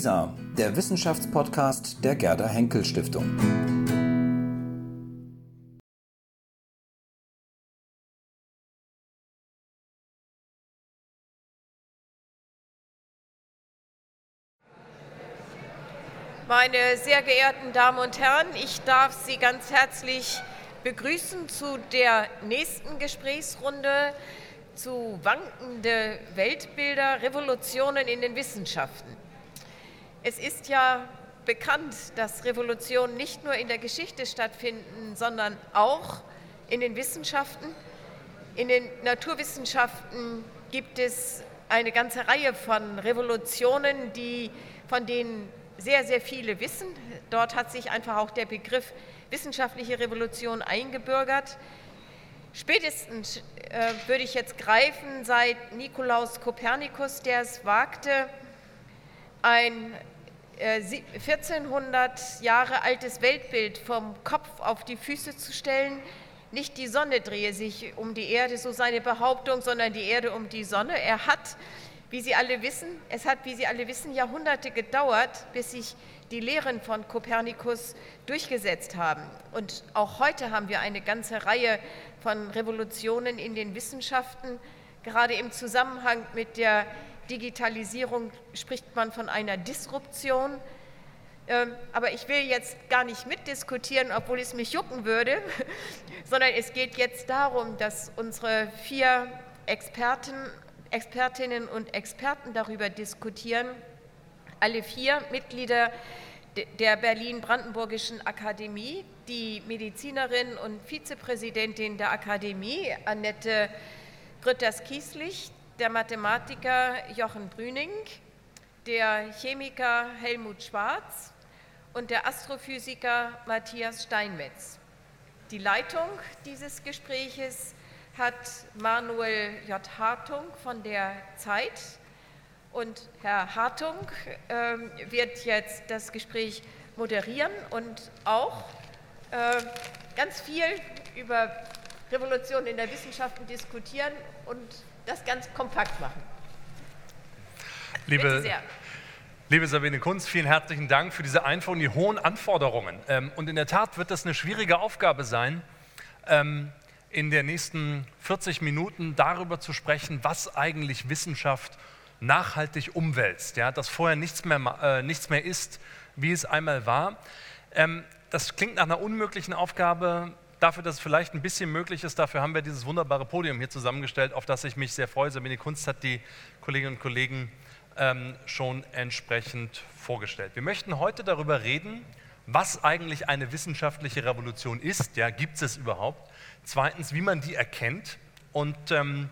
WISA, der Wissenschaftspodcast der Gerda Henkel Stiftung. Meine sehr geehrten Damen und Herren, ich darf Sie ganz herzlich begrüßen zu der nächsten Gesprächsrunde zu wankende Weltbilder, Revolutionen in den Wissenschaften. Es ist ja bekannt, dass Revolutionen nicht nur in der Geschichte stattfinden, sondern auch in den Wissenschaften. In den Naturwissenschaften gibt es eine ganze Reihe von Revolutionen, die, von denen sehr, sehr viele wissen. Dort hat sich einfach auch der Begriff wissenschaftliche Revolution eingebürgert. Spätestens äh, würde ich jetzt greifen seit Nikolaus Kopernikus, der es wagte, ein 1400 Jahre altes Weltbild vom Kopf auf die Füße zu stellen. Nicht die Sonne drehe sich um die Erde, so seine Behauptung, sondern die Erde um die Sonne. Er hat, wie Sie alle wissen, es hat, wie Sie alle wissen, Jahrhunderte gedauert, bis sich die Lehren von Kopernikus durchgesetzt haben. Und auch heute haben wir eine ganze Reihe von Revolutionen in den Wissenschaften. Gerade im Zusammenhang mit der Digitalisierung spricht man von einer Disruption. Ähm, aber ich will jetzt gar nicht mitdiskutieren, obwohl es mich jucken würde, sondern es geht jetzt darum, dass unsere vier Experten, Expertinnen und Experten darüber diskutieren, alle vier Mitglieder der Berlin-Brandenburgischen Akademie, die Medizinerin und Vizepräsidentin der Akademie, Annette Grütters-Kieslich, der Mathematiker Jochen Brüning, der Chemiker Helmut Schwarz und der Astrophysiker Matthias Steinmetz. Die Leitung dieses Gespräches hat Manuel J. Hartung von der Zeit und Herr Hartung äh, wird jetzt das Gespräch moderieren und auch äh, ganz viel über Revolution in der Wissenschaft diskutieren und das ganz kompakt machen. Liebe, liebe Sabine Kunz, vielen herzlichen Dank für diese Einführung, die hohen Anforderungen. Ähm, und in der Tat wird das eine schwierige Aufgabe sein, ähm, in den nächsten 40 Minuten darüber zu sprechen, was eigentlich Wissenschaft nachhaltig umwälzt, ja, dass vorher nichts mehr, äh, nichts mehr ist, wie es einmal war. Ähm, das klingt nach einer unmöglichen Aufgabe. Dafür, dass es vielleicht ein bisschen möglich ist, dafür haben wir dieses wunderbare Podium hier zusammengestellt, auf das ich mich sehr freue. Sabine Kunst hat die Kolleginnen und Kollegen ähm, schon entsprechend vorgestellt. Wir möchten heute darüber reden, was eigentlich eine wissenschaftliche Revolution ist. Ja, gibt es überhaupt? Zweitens, wie man die erkennt und ähm,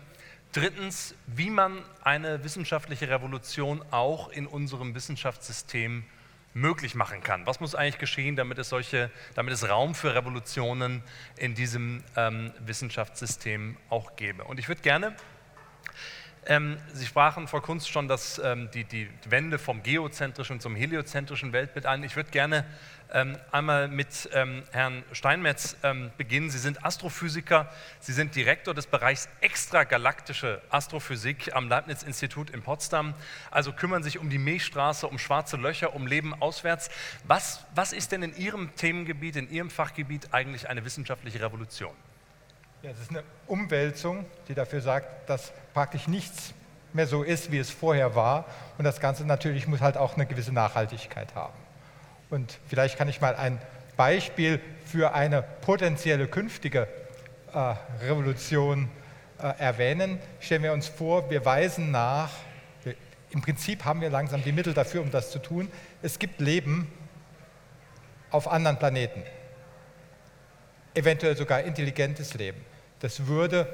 Drittens, wie man eine wissenschaftliche Revolution auch in unserem Wissenschaftssystem möglich machen kann. Was muss eigentlich geschehen, damit es, solche, damit es Raum für Revolutionen in diesem ähm, Wissenschaftssystem auch gäbe? Und ich würde gerne, ähm, Sie sprachen vor Kunst schon das, ähm, die, die Wende vom geozentrischen zum heliozentrischen Weltbild an. Ich würde gerne einmal mit ähm, Herrn Steinmetz ähm, beginnen. Sie sind Astrophysiker, Sie sind Direktor des Bereichs extragalaktische Astrophysik am Leibniz-Institut in Potsdam, also kümmern sich um die Milchstraße, um schwarze Löcher, um Leben auswärts. Was, was ist denn in Ihrem Themengebiet, in Ihrem Fachgebiet eigentlich eine wissenschaftliche Revolution? Ja, das ist eine Umwälzung, die dafür sagt, dass praktisch nichts mehr so ist, wie es vorher war. Und das Ganze natürlich muss halt auch eine gewisse Nachhaltigkeit haben. Und vielleicht kann ich mal ein Beispiel für eine potenzielle künftige äh, Revolution äh, erwähnen. Stellen wir uns vor, wir weisen nach, wir, im Prinzip haben wir langsam die Mittel dafür, um das zu tun. Es gibt Leben auf anderen Planeten, eventuell sogar intelligentes Leben. Das würde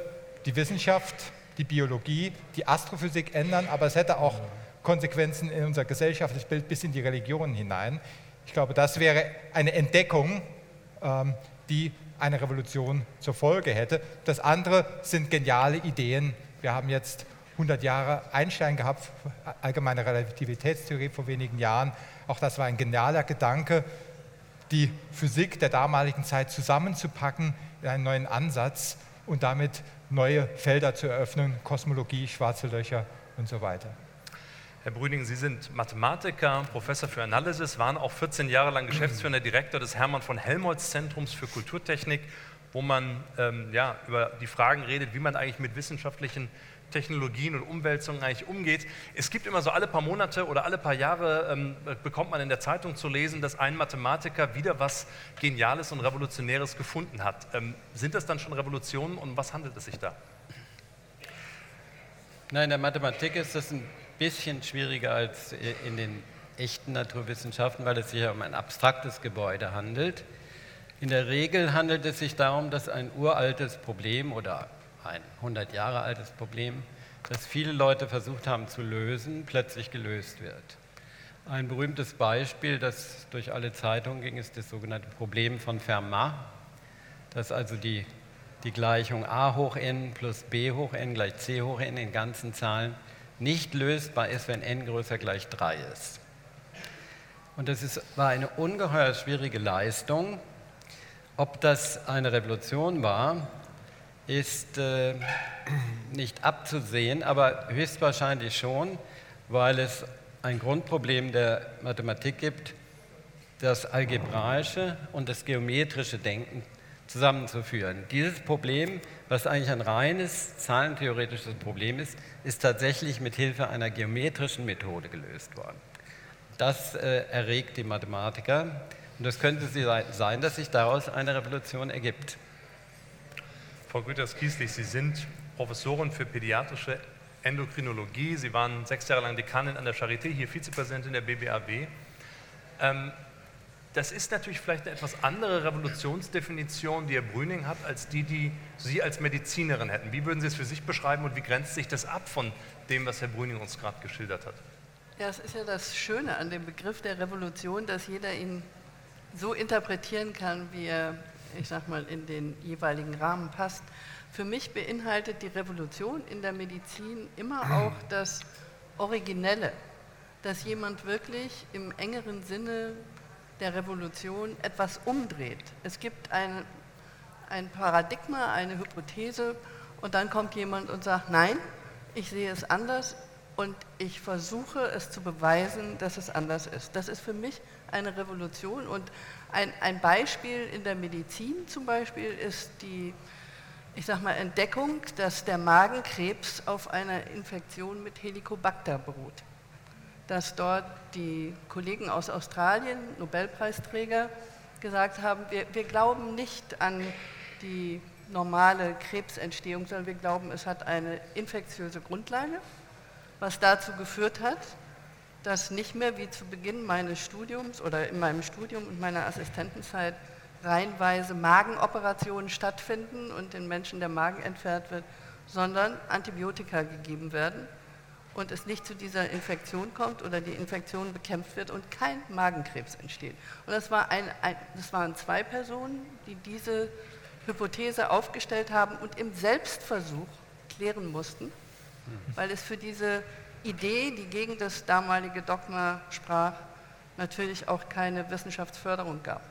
die Wissenschaft, die Biologie, die Astrophysik ändern, aber es hätte auch Konsequenzen in unser gesellschaftliches Bild bis in die Religion hinein. Ich glaube, das wäre eine Entdeckung, ähm, die eine Revolution zur Folge hätte. Das andere sind geniale Ideen. Wir haben jetzt 100 Jahre Einstein gehabt, allgemeine Relativitätstheorie vor wenigen Jahren. Auch das war ein genialer Gedanke, die Physik der damaligen Zeit zusammenzupacken in einen neuen Ansatz und damit neue Felder zu eröffnen, Kosmologie, schwarze Löcher und so weiter. Herr Brüning, Sie sind Mathematiker, Professor für Analysis, waren auch 14 Jahre lang geschäftsführender Direktor des Hermann von Helmholtz Zentrums für Kulturtechnik, wo man ähm, ja, über die Fragen redet, wie man eigentlich mit wissenschaftlichen Technologien und Umwälzungen eigentlich umgeht. Es gibt immer so alle paar Monate oder alle paar Jahre ähm, bekommt man in der Zeitung zu lesen, dass ein Mathematiker wieder was Geniales und Revolutionäres gefunden hat. Ähm, sind das dann schon Revolutionen und was handelt es sich da? Nein, in der Mathematik ist das ein bisschen schwieriger als in den echten Naturwissenschaften, weil es sich ja um ein abstraktes Gebäude handelt. In der Regel handelt es sich darum, dass ein uraltes Problem oder ein 100 Jahre altes Problem, das viele Leute versucht haben zu lösen, plötzlich gelöst wird. Ein berühmtes Beispiel, das durch alle Zeitungen ging, ist das sogenannte Problem von Fermat, dass also die, die Gleichung a hoch n plus b hoch n gleich c hoch n in ganzen Zahlen nicht lösbar ist, wenn n größer gleich 3 ist. Und das ist, war eine ungeheuer schwierige Leistung. Ob das eine Revolution war, ist äh, nicht abzusehen, aber höchstwahrscheinlich schon, weil es ein Grundproblem der Mathematik gibt, das algebraische und das geometrische Denken zusammenzuführen. Dieses Problem, was eigentlich ein reines zahlentheoretisches Problem ist, ist tatsächlich mit Hilfe einer geometrischen Methode gelöst worden. Das äh, erregt die Mathematiker und es könnte sein, dass sich daraus eine Revolution ergibt. Frau Güters-Kieslich, Sie sind Professorin für pädiatrische Endokrinologie. Sie waren sechs Jahre lang Dekanin an der Charité, hier Vizepräsidentin der BBAW. Ähm, das ist natürlich vielleicht eine etwas andere Revolutionsdefinition, die Herr Brüning hat, als die, die Sie als Medizinerin hätten. Wie würden Sie es für sich beschreiben und wie grenzt sich das ab von dem, was Herr Brüning uns gerade geschildert hat? Ja, es ist ja das Schöne an dem Begriff der Revolution, dass jeder ihn so interpretieren kann, wie er, ich sag mal, in den jeweiligen Rahmen passt. Für mich beinhaltet die Revolution in der Medizin immer auch das Originelle, dass jemand wirklich im engeren Sinne der Revolution etwas umdreht. Es gibt ein, ein Paradigma, eine Hypothese und dann kommt jemand und sagt, nein, ich sehe es anders und ich versuche es zu beweisen, dass es anders ist. Das ist für mich eine Revolution und ein, ein Beispiel in der Medizin zum Beispiel ist die ich sag mal, Entdeckung, dass der Magenkrebs auf einer Infektion mit Helicobacter beruht dass dort die Kollegen aus Australien, Nobelpreisträger, gesagt haben, wir, wir glauben nicht an die normale Krebsentstehung, sondern wir glauben, es hat eine infektiöse Grundlage, was dazu geführt hat, dass nicht mehr wie zu Beginn meines Studiums oder in meinem Studium und meiner Assistentenzeit reihenweise Magenoperationen stattfinden und den Menschen der Magen entfernt wird, sondern Antibiotika gegeben werden und es nicht zu dieser Infektion kommt oder die Infektion bekämpft wird und kein Magenkrebs entsteht. Und das, war ein, ein, das waren zwei Personen, die diese Hypothese aufgestellt haben und im Selbstversuch klären mussten, weil es für diese Idee, die gegen das damalige Dogma sprach, natürlich auch keine Wissenschaftsförderung gab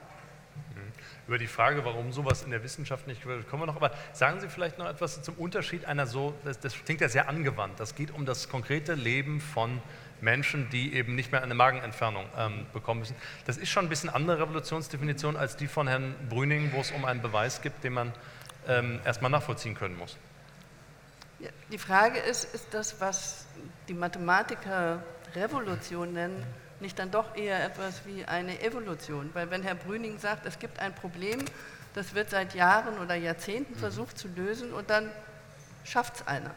über die Frage, warum sowas in der Wissenschaft nicht wird, kommen wir noch. Aber sagen Sie vielleicht noch etwas zum Unterschied einer so, das, das klingt ja sehr angewandt, das geht um das konkrete Leben von Menschen, die eben nicht mehr eine Magenentfernung ähm, bekommen müssen. Das ist schon ein bisschen andere Revolutionsdefinition als die von Herrn Brüning, wo es um einen Beweis geht, den man ähm, erstmal nachvollziehen können muss. Ja, die Frage ist, ist das, was die Mathematiker Revolution nennen, nicht dann doch eher etwas wie eine Evolution? Weil wenn Herr Brüning sagt, es gibt ein Problem, das wird seit Jahren oder Jahrzehnten mhm. versucht zu lösen und dann schafft es einer.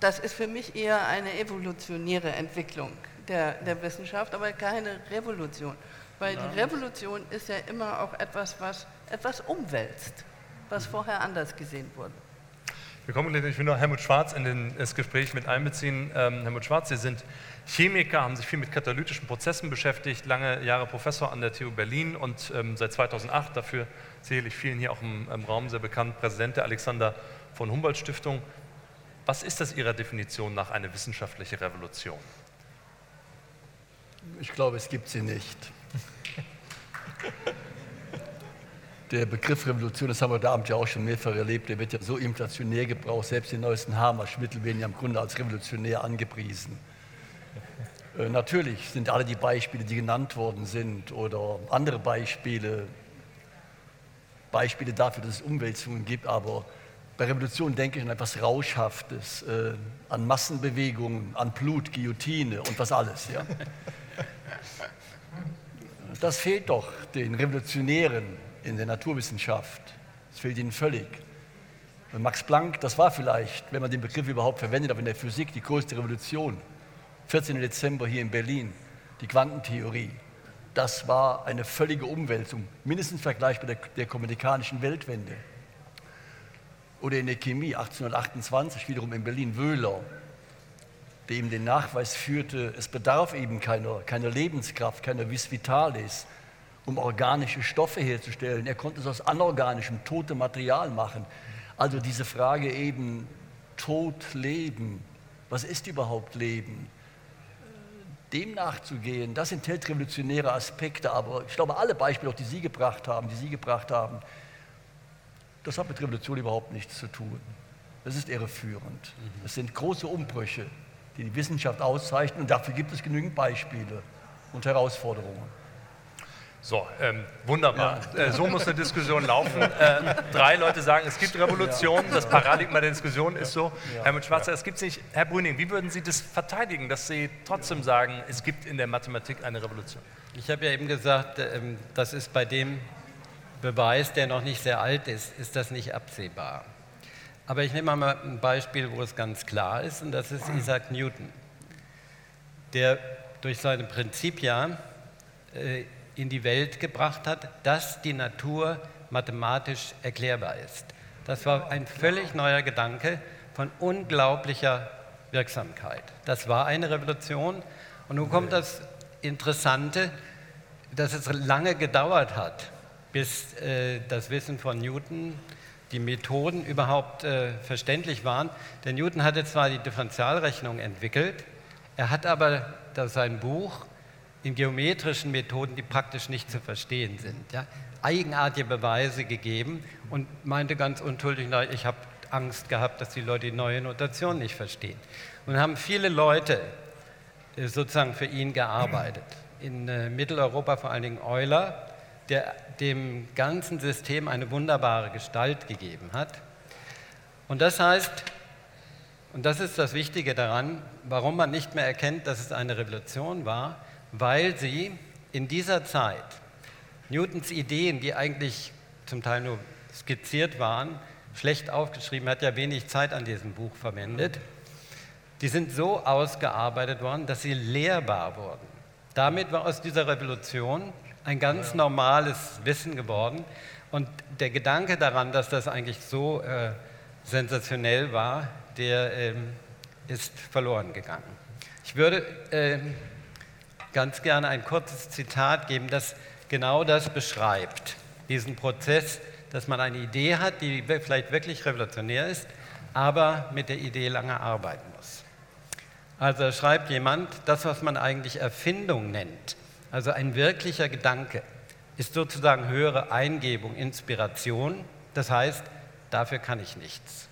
Das ist für mich eher eine evolutionäre Entwicklung der, der Wissenschaft, aber keine Revolution. Weil die Revolution ist ja immer auch etwas, was etwas umwälzt, was mhm. vorher anders gesehen wurde. Wir kommen gleich, ich will noch Helmut Schwarz in den, das Gespräch mit einbeziehen. Ähm, Helmut Schwarz, Sie sind Chemiker, haben sich viel mit katalytischen Prozessen beschäftigt, lange Jahre Professor an der TU Berlin und ähm, seit 2008, dafür sicherlich vielen hier auch im, im Raum sehr bekannt, Präsident der Alexander von Humboldt Stiftung. Was ist das Ihrer Definition nach eine wissenschaftliche Revolution? Ich glaube, es gibt sie nicht. Der Begriff Revolution, das haben wir da Abend ja auch schon mehrfach erlebt, der wird ja so inflationär gebraucht. Selbst die neuesten Haarmarschmittel werden ja im Grunde als revolutionär angepriesen. Äh, natürlich sind alle die Beispiele, die genannt worden sind, oder andere Beispiele, Beispiele dafür, dass es Umwälzungen gibt, aber bei Revolution denke ich an etwas Rauschhaftes, äh, an Massenbewegungen, an Blut, Guillotine und was alles. Ja. Das fehlt doch den Revolutionären in der Naturwissenschaft. Das fehlt ihnen völlig. Max Planck, das war vielleicht, wenn man den Begriff überhaupt verwendet, aber in der Physik die größte Revolution. 14. Dezember hier in Berlin, die Quantentheorie. Das war eine völlige Umwälzung, mindestens vergleichbar der, der kommunikanischen Weltwende. Oder in der Chemie 1828 wiederum in Berlin Wöhler, der eben den Nachweis führte, es bedarf eben keiner, keiner Lebenskraft, keiner Vis Vitalis, um organische Stoffe herzustellen. Er konnte es aus anorganischem, totem Material machen. Also diese Frage eben Tod, Leben, was ist überhaupt Leben? Dem nachzugehen, das enthält revolutionäre Aspekte, aber ich glaube, alle Beispiele, auch die Sie gebracht haben, die Sie gebracht haben, das hat mit Revolution überhaupt nichts zu tun. Das ist irreführend. Es sind große Umbrüche, die die Wissenschaft auszeichnen und dafür gibt es genügend Beispiele und Herausforderungen. So, ähm, wunderbar. Ja. Äh, so muss eine Diskussion laufen. Äh, drei Leute sagen, es gibt Revolutionen, das Paradigma der Diskussion ist so. Ja. Herr Schwarzer, es gibt nicht. Herr Brüning, wie würden Sie das verteidigen, dass Sie trotzdem sagen, es gibt in der Mathematik eine Revolution? Ich habe ja eben gesagt, ähm, das ist bei dem Beweis, der noch nicht sehr alt ist, ist das nicht absehbar. Aber ich nehme mal ein Beispiel, wo es ganz klar ist, und das ist Isaac Newton, der durch seine Prinzipia äh, in die Welt gebracht hat, dass die Natur mathematisch erklärbar ist. Das war ein völlig neuer Gedanke von unglaublicher Wirksamkeit. Das war eine Revolution. Und nun kommt das Interessante, dass es lange gedauert hat, bis äh, das Wissen von Newton, die Methoden überhaupt äh, verständlich waren. Denn Newton hatte zwar die Differentialrechnung entwickelt, er hat aber sein Buch in geometrischen Methoden, die praktisch nicht zu verstehen sind, ja, eigenartige Beweise gegeben und meinte ganz unschuldig, ich habe Angst gehabt, dass die Leute die neue Notation nicht verstehen. Und haben viele Leute äh, sozusagen für ihn gearbeitet. In äh, Mitteleuropa vor allen Dingen Euler, der dem ganzen System eine wunderbare Gestalt gegeben hat. Und das heißt, und das ist das Wichtige daran, warum man nicht mehr erkennt, dass es eine Revolution war, weil sie in dieser Zeit Newtons Ideen, die eigentlich zum Teil nur skizziert waren, schlecht aufgeschrieben, hat ja wenig Zeit an diesem Buch verwendet, die sind so ausgearbeitet worden, dass sie lehrbar wurden. Damit war aus dieser Revolution ein ganz normales Wissen geworden. Und der Gedanke daran, dass das eigentlich so äh, sensationell war, der ähm, ist verloren gegangen. Ich würde äh, ganz gerne ein kurzes Zitat geben, das genau das beschreibt, diesen Prozess, dass man eine Idee hat, die vielleicht wirklich revolutionär ist, aber mit der Idee lange arbeiten muss. Also schreibt jemand, das, was man eigentlich Erfindung nennt, also ein wirklicher Gedanke ist sozusagen höhere Eingebung, Inspiration. Das heißt, dafür kann ich nichts.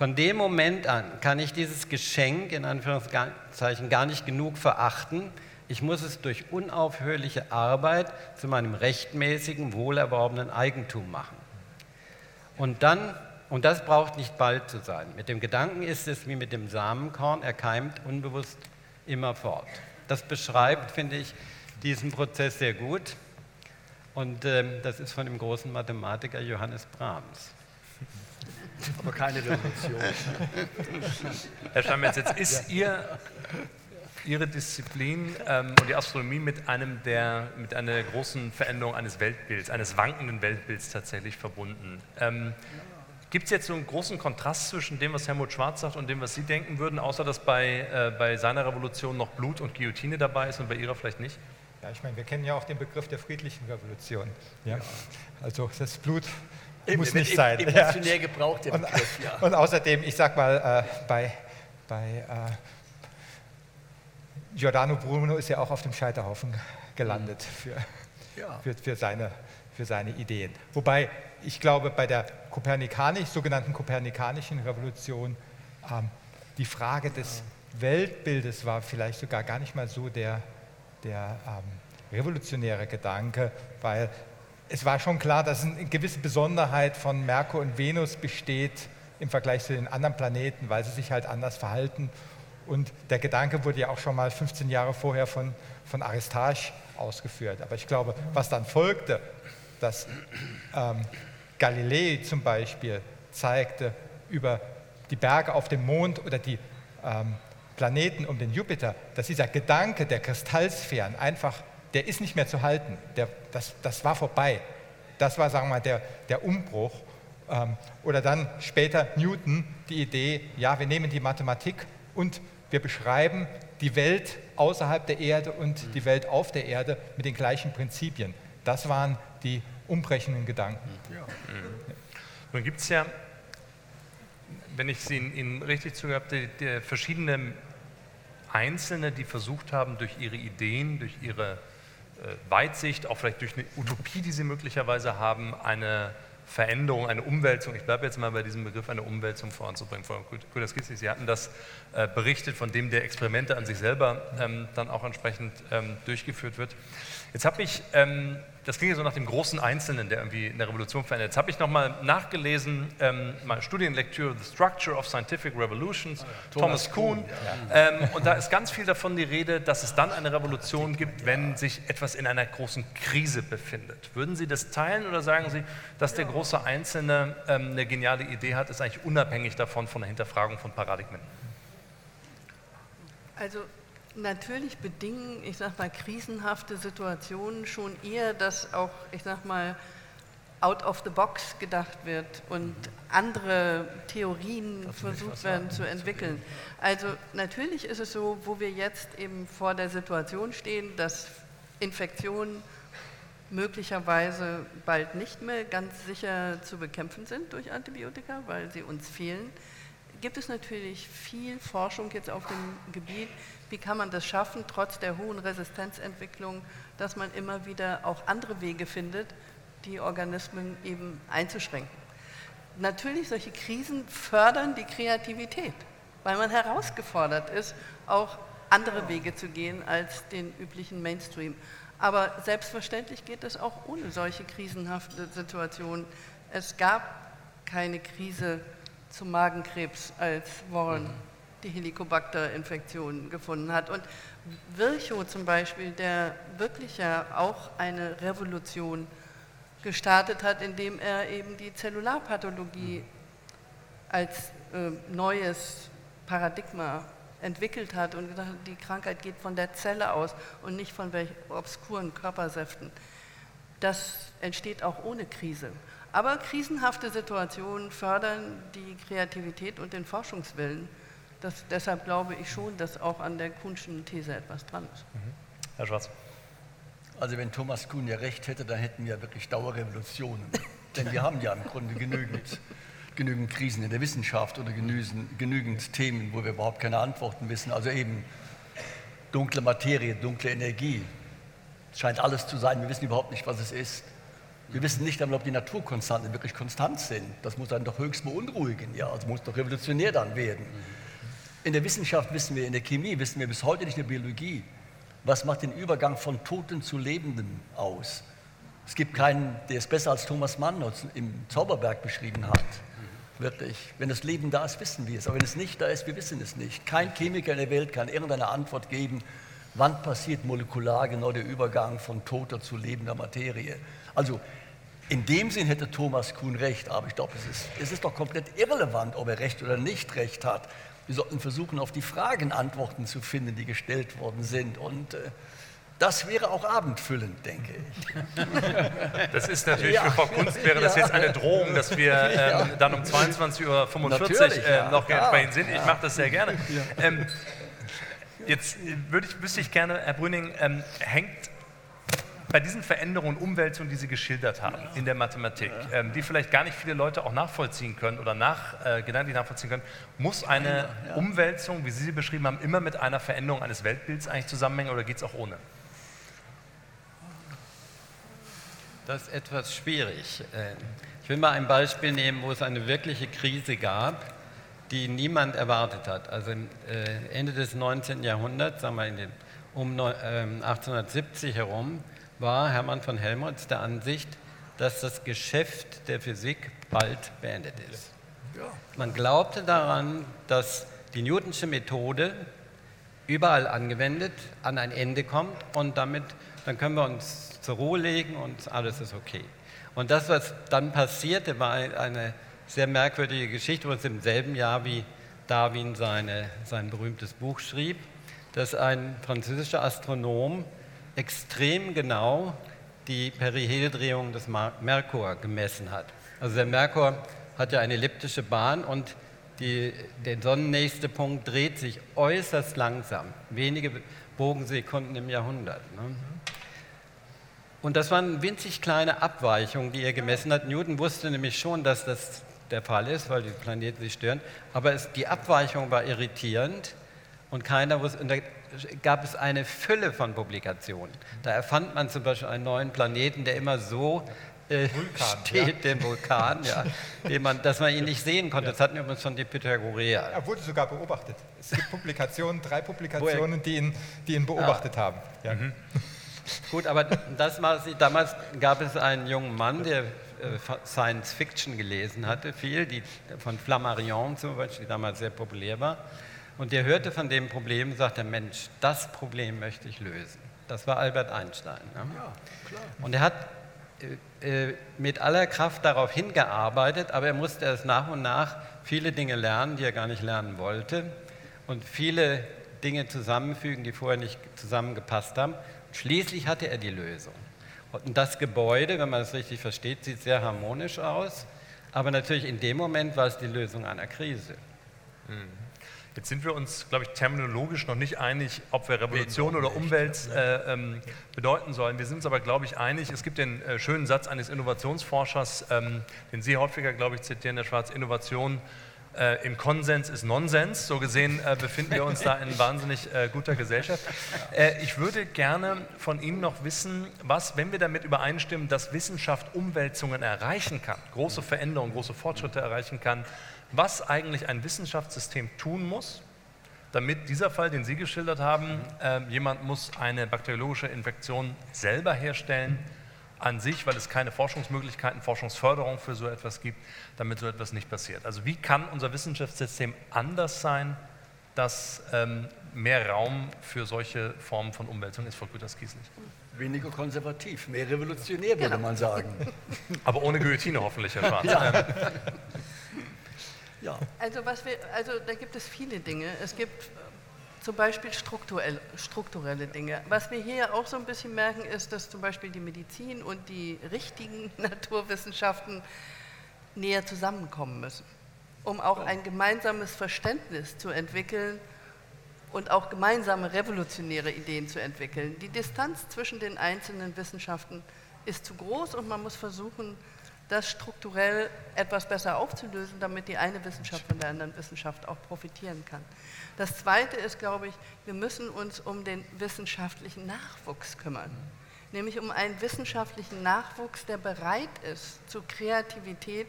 Von dem Moment an kann ich dieses Geschenk in Anführungszeichen gar nicht genug verachten. Ich muss es durch unaufhörliche Arbeit zu meinem rechtmäßigen, wohlerworbenen Eigentum machen. Und dann, und das braucht nicht bald zu sein. Mit dem Gedanken ist es wie mit dem Samenkorn, er keimt unbewusst immerfort. Das beschreibt, finde ich, diesen Prozess sehr gut. Und ähm, das ist von dem großen Mathematiker Johannes Brahms. Aber keine Revolution. Herr Steinmetz, jetzt ist ja. Ihr, Ihre Disziplin ähm, und die Astronomie mit, einem der, mit einer großen Veränderung eines Weltbilds, eines wankenden Weltbilds tatsächlich verbunden. Ähm, Gibt es jetzt so einen großen Kontrast zwischen dem, was Helmut Schwarz sagt und dem, was Sie denken würden, außer dass bei, äh, bei seiner Revolution noch Blut und Guillotine dabei ist und bei Ihrer vielleicht nicht? Ja, ich meine, wir kennen ja auch den Begriff der friedlichen Revolution. Ja? Also das Blut muss nicht sein. Evolutionär ja. gebraucht der Begriff, ja. Und außerdem, ich sag mal, äh, bei, bei äh, Giordano Bruno ist ja auch auf dem Scheiterhaufen gelandet für, ja. für, für, seine, für seine Ideen. Wobei ich glaube, bei der Kopernikanik, sogenannten kopernikanischen Revolution ähm, die Frage des, Weltbildes war vielleicht sogar gar nicht mal so der, der ähm, revolutionäre Gedanke, weil es war schon klar, dass eine gewisse Besonderheit von Merkur und Venus besteht im Vergleich zu den anderen Planeten, weil sie sich halt anders verhalten. Und der Gedanke wurde ja auch schon mal 15 Jahre vorher von, von Aristarch ausgeführt. Aber ich glaube, was dann folgte, dass ähm, Galilei zum Beispiel zeigte über die Berge auf dem Mond oder die ähm, Planeten um den Jupiter, dass dieser Gedanke der Kristallsphären einfach, der ist nicht mehr zu halten. Der, das, das war vorbei. Das war, sagen wir mal, der, der Umbruch. Ähm, oder dann später Newton die Idee, ja, wir nehmen die Mathematik und wir beschreiben die Welt außerhalb der Erde und die Welt auf der Erde mit den gleichen Prinzipien. Das waren die umbrechenden Gedanken. Ja. Nun gibt es ja, wenn ich Sie Ihnen richtig zugehört habe, verschiedene Einzelne, die versucht haben, durch ihre Ideen, durch ihre Weitsicht, auch vielleicht durch eine Utopie, die sie möglicherweise haben, eine Veränderung, eine Umwälzung, ich bleibe jetzt mal bei diesem Begriff, eine Umwälzung voranzubringen. Frau Kudaskissi, Sie hatten das äh, berichtet, von dem der Experimente an sich selber ähm, dann auch entsprechend ähm, durchgeführt wird. Jetzt habe ich ähm, das klingt ja so nach dem großen Einzelnen, der irgendwie eine Revolution verändert. Jetzt habe ich nochmal nachgelesen, ähm, meine Studienlektüre The Structure of Scientific Revolutions, oh ja, Thomas, Thomas, Kuhn. Ja. Ähm, und da ist ganz viel davon die Rede, dass es dann eine Revolution gibt, wenn sich etwas in einer großen Krise befindet. Würden Sie das teilen oder sagen Sie, dass der große Einzelne ähm, eine geniale Idee hat, ist eigentlich unabhängig davon von der Hinterfragung von Paradigmen? Also Natürlich bedingen, ich sag mal, krisenhafte Situationen schon eher, dass auch, ich sag mal, out of the box gedacht wird und andere Theorien das versucht werden zu entwickeln. Also natürlich ist es so, wo wir jetzt eben vor der Situation stehen, dass Infektionen möglicherweise bald nicht mehr ganz sicher zu bekämpfen sind durch Antibiotika, weil sie uns fehlen, gibt es natürlich viel Forschung jetzt auf dem Gebiet, wie kann man das schaffen, trotz der hohen Resistenzentwicklung, dass man immer wieder auch andere Wege findet, die Organismen eben einzuschränken. Natürlich, solche Krisen fördern die Kreativität, weil man herausgefordert ist, auch andere Wege zu gehen als den üblichen Mainstream. Aber selbstverständlich geht es auch ohne solche krisenhafte Situationen. Es gab keine Krise zum Magenkrebs, als Warren mhm die Helicobacter-Infektion gefunden hat. Und Virchow zum Beispiel, der wirklich ja auch eine Revolution gestartet hat, indem er eben die Zellularpathologie als äh, neues Paradigma entwickelt hat und gesagt hat, die Krankheit geht von der Zelle aus und nicht von welchen obskuren Körpersäften. Das entsteht auch ohne Krise. Aber krisenhafte Situationen fördern die Kreativität und den Forschungswillen. Das, deshalb glaube ich schon, dass auch an der Kuhnschen These etwas dran ist. Mhm. Herr Schwarz. Also wenn Thomas Kuhn ja recht hätte, dann hätten wir wirklich Dauerrevolutionen. Denn wir haben ja im Grunde genügend, genügend Krisen in der Wissenschaft oder genügend, genügend Themen, wo wir überhaupt keine Antworten wissen. Also eben dunkle Materie, dunkle Energie. Es scheint alles zu sein, wir wissen überhaupt nicht, was es ist. Wir wissen nicht einmal, ob die Naturkonstanten wirklich konstant sind. Das muss dann doch höchst beunruhigen, ja, also muss doch revolutionär dann werden. In der Wissenschaft wissen wir, in der Chemie wissen wir bis heute nicht in der Biologie, was macht den Übergang von Toten zu Lebenden aus. Es gibt keinen, der es besser als Thomas Mann im Zauberberg beschrieben hat. Wirklich. Wenn das Leben da ist, wissen wir es. Aber wenn es nicht da ist, wir wissen es nicht. Kein Chemiker in der Welt kann irgendeine Antwort geben, wann passiert molekular genau der Übergang von toter zu lebender Materie. Also in dem Sinn hätte Thomas Kuhn recht, aber ich glaube, es ist, es ist doch komplett irrelevant, ob er recht oder nicht recht hat. Wir sollten versuchen, auf die Fragen Antworten zu finden, die gestellt worden sind. Und äh, das wäre auch abendfüllend, denke ich. Das ist natürlich ja. für Frau Kunst wäre das jetzt eine Drohung, dass wir ähm, ja. dann um 22.45 Uhr äh, noch ja. bei Ihnen sind. Ich mache das sehr gerne. Ähm, jetzt würde ich, wüsste ich gerne, Herr Brüning, ähm, hängt bei diesen Veränderungen und Umwälzungen, die Sie geschildert haben in der Mathematik, ähm, die vielleicht gar nicht viele Leute auch nachvollziehen können oder nach, äh, gedanklich nachvollziehen können, muss eine. Umwälzung, wie Sie sie beschrieben haben, immer mit einer Veränderung eines Weltbilds eigentlich zusammenhängen oder geht es auch ohne? Das ist etwas schwierig. Äh, ich will mal ein Beispiel nehmen, wo es eine wirkliche Krise gab. die niemand erwartet hat. Also äh, Ende des 19. Jahrhunderts, sagen wir in den, um 1870 ähm, herum, war Hermann von Helmholtz der Ansicht, dass das Geschäft der Physik bald beendet ist. Man glaubte daran, dass die Newtonsche Methode überall angewendet an ein Ende kommt und damit dann können wir uns zur Ruhe legen und alles ist okay. Und das, was dann passierte, war eine sehr merkwürdige Geschichte, wo es im selben Jahr wie Darwin seine, sein berühmtes Buch schrieb, dass ein französischer Astronom extrem genau die Periheldrehung des Merkur gemessen hat. Also der Merkur hat ja eine elliptische Bahn und die, der sonnennächste Punkt dreht sich äußerst langsam, wenige Bogensekunden im Jahrhundert. Ne? Und das waren winzig kleine Abweichungen, die er gemessen hat. Newton wusste nämlich schon, dass das der Fall ist, weil die Planeten sich stören. Aber es, die Abweichung war irritierend und keiner wusste. Und gab es eine Fülle von Publikationen. Da erfand man zum Beispiel einen neuen Planeten, der immer so äh, Vulkan, steht, ja. den Vulkan, ja, den man, dass man ihn nicht sehen konnte. Ja. Das hatten übrigens schon die Pythagoreer. Er wurde sogar beobachtet. Es gibt Publikationen, drei Publikationen, die ihn, die ihn beobachtet ja. haben. Mhm. Gut, aber das war, damals gab es einen jungen Mann, der äh, Science Fiction gelesen hatte, viel, die, von Flammarion zum Beispiel, die damals sehr populär war. Und der hörte von dem Problem und sagte, Mensch, das Problem möchte ich lösen. Das war Albert Einstein. Ne? Ja, klar. Und er hat äh, äh, mit aller Kraft darauf hingearbeitet, aber er musste erst nach und nach viele Dinge lernen, die er gar nicht lernen wollte und viele Dinge zusammenfügen, die vorher nicht zusammengepasst haben. Schließlich hatte er die Lösung. Und das Gebäude, wenn man es richtig versteht, sieht sehr harmonisch aus, aber natürlich in dem Moment war es die Lösung einer Krise. Mhm. Jetzt sind wir uns, glaube ich, terminologisch noch nicht einig, ob wir Revolution oder Umwelt äh, ähm, bedeuten sollen. Wir sind uns aber, glaube ich, einig. Es gibt den äh, schönen Satz eines Innovationsforschers, ähm, den Sie häufiger, glaube ich, zitieren, Herr Schwarz, Innovation äh, im Konsens ist Nonsens. So gesehen äh, befinden wir uns da in wahnsinnig äh, guter Gesellschaft. Äh, ich würde gerne von Ihnen noch wissen, was, wenn wir damit übereinstimmen, dass Wissenschaft Umwälzungen erreichen kann, große Veränderungen, große Fortschritte erreichen kann, was eigentlich ein Wissenschaftssystem tun muss, damit dieser Fall, den Sie geschildert haben, äh, jemand muss eine bakteriologische Infektion selber herstellen an sich, weil es keine Forschungsmöglichkeiten, Forschungsförderung für so etwas gibt, damit so etwas nicht passiert. Also wie kann unser Wissenschaftssystem anders sein, dass ähm, mehr Raum für solche Formen von Umwälzung ist, Frau Güters-Kieslich? Weniger konservativ, mehr revolutionär, würde man sagen. Aber ohne Guillotine hoffentlich, Herr Schwarz. Ja. Ähm, ja. Also, was wir, also da gibt es viele Dinge. Es gibt zum Beispiel strukturell, strukturelle Dinge. Was wir hier auch so ein bisschen merken, ist, dass zum Beispiel die Medizin und die richtigen Naturwissenschaften näher zusammenkommen müssen, um auch ein gemeinsames Verständnis zu entwickeln und auch gemeinsame revolutionäre Ideen zu entwickeln. Die Distanz zwischen den einzelnen Wissenschaften ist zu groß und man muss versuchen, das strukturell etwas besser aufzulösen, damit die eine Wissenschaft von der anderen Wissenschaft auch profitieren kann. Das Zweite ist, glaube ich, wir müssen uns um den wissenschaftlichen Nachwuchs kümmern, nämlich um einen wissenschaftlichen Nachwuchs, der bereit ist zu Kreativität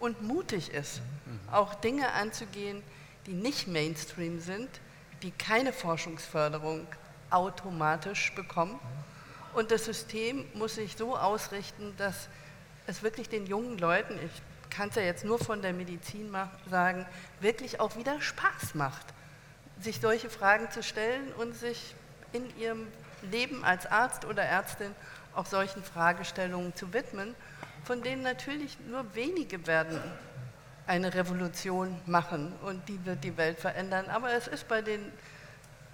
und mutig ist, auch Dinge anzugehen, die nicht Mainstream sind, die keine Forschungsförderung automatisch bekommen. Und das System muss sich so ausrichten, dass es wirklich den jungen Leuten, ich kann es ja jetzt nur von der Medizin sagen, wirklich auch wieder Spaß macht, sich solche Fragen zu stellen und sich in ihrem Leben als Arzt oder Ärztin auch solchen Fragestellungen zu widmen, von denen natürlich nur wenige werden eine Revolution machen und die wird die Welt verändern. Aber es ist bei den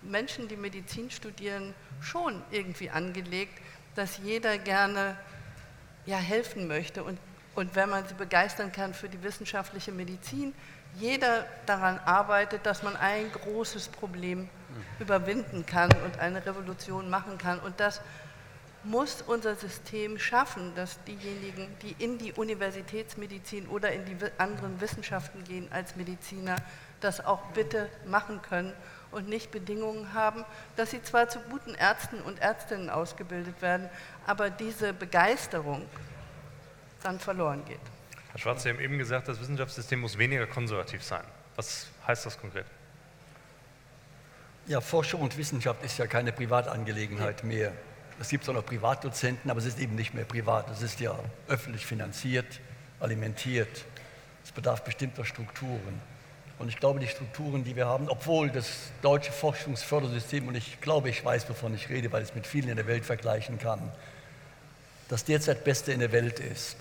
Menschen, die Medizin studieren, schon irgendwie angelegt, dass jeder gerne ja, helfen möchte. Und, und wenn man sie begeistern kann für die wissenschaftliche Medizin, jeder daran arbeitet, dass man ein großes Problem überwinden kann und eine Revolution machen kann. Und das muss unser System schaffen, dass diejenigen, die in die Universitätsmedizin oder in die anderen Wissenschaften gehen als Mediziner, das auch bitte machen können und nicht Bedingungen haben, dass sie zwar zu guten Ärzten und Ärztinnen ausgebildet werden, aber diese Begeisterung dann verloren geht. Herr Schwarz, Sie haben eben gesagt, das Wissenschaftssystem muss weniger konservativ sein. Was heißt das konkret? Ja, Forschung und Wissenschaft ist ja keine Privatangelegenheit mehr. Es gibt zwar noch Privatdozenten, aber es ist eben nicht mehr privat. Es ist ja öffentlich finanziert, alimentiert. Es bedarf bestimmter Strukturen. Und ich glaube, die Strukturen, die wir haben, obwohl das deutsche Forschungsfördersystem, und ich glaube, ich weiß, wovon ich rede, weil ich es mit vielen in der Welt vergleichen kann, das derzeit Beste in der Welt ist.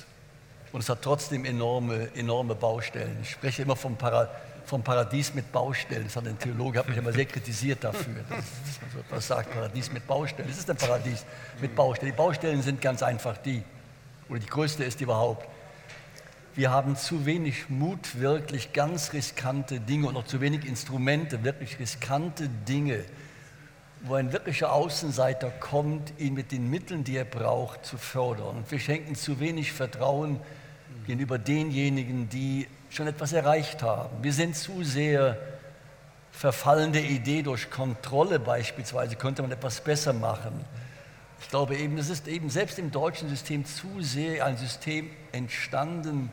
Und es hat trotzdem enorme, enorme Baustellen. Ich spreche immer vom, Para, vom Paradies mit Baustellen. Das hat ein Theologe, hat mich immer sehr kritisiert dafür, dass man so etwas sagt, Paradies mit Baustellen. Es ist ein Paradies mit Baustellen. Die Baustellen sind ganz einfach die, oder die größte ist überhaupt. Wir haben zu wenig Mut, wirklich ganz riskante Dinge und noch zu wenig Instrumente, wirklich riskante Dinge, wo ein wirklicher Außenseiter kommt, ihn mit den Mitteln, die er braucht, zu fördern. Und wir schenken zu wenig Vertrauen gegenüber denjenigen, die schon etwas erreicht haben. Wir sind zu sehr verfallen der Idee, durch Kontrolle beispielsweise könnte man etwas besser machen. Ich glaube eben, es ist eben selbst im deutschen System zu sehr ein System entstanden,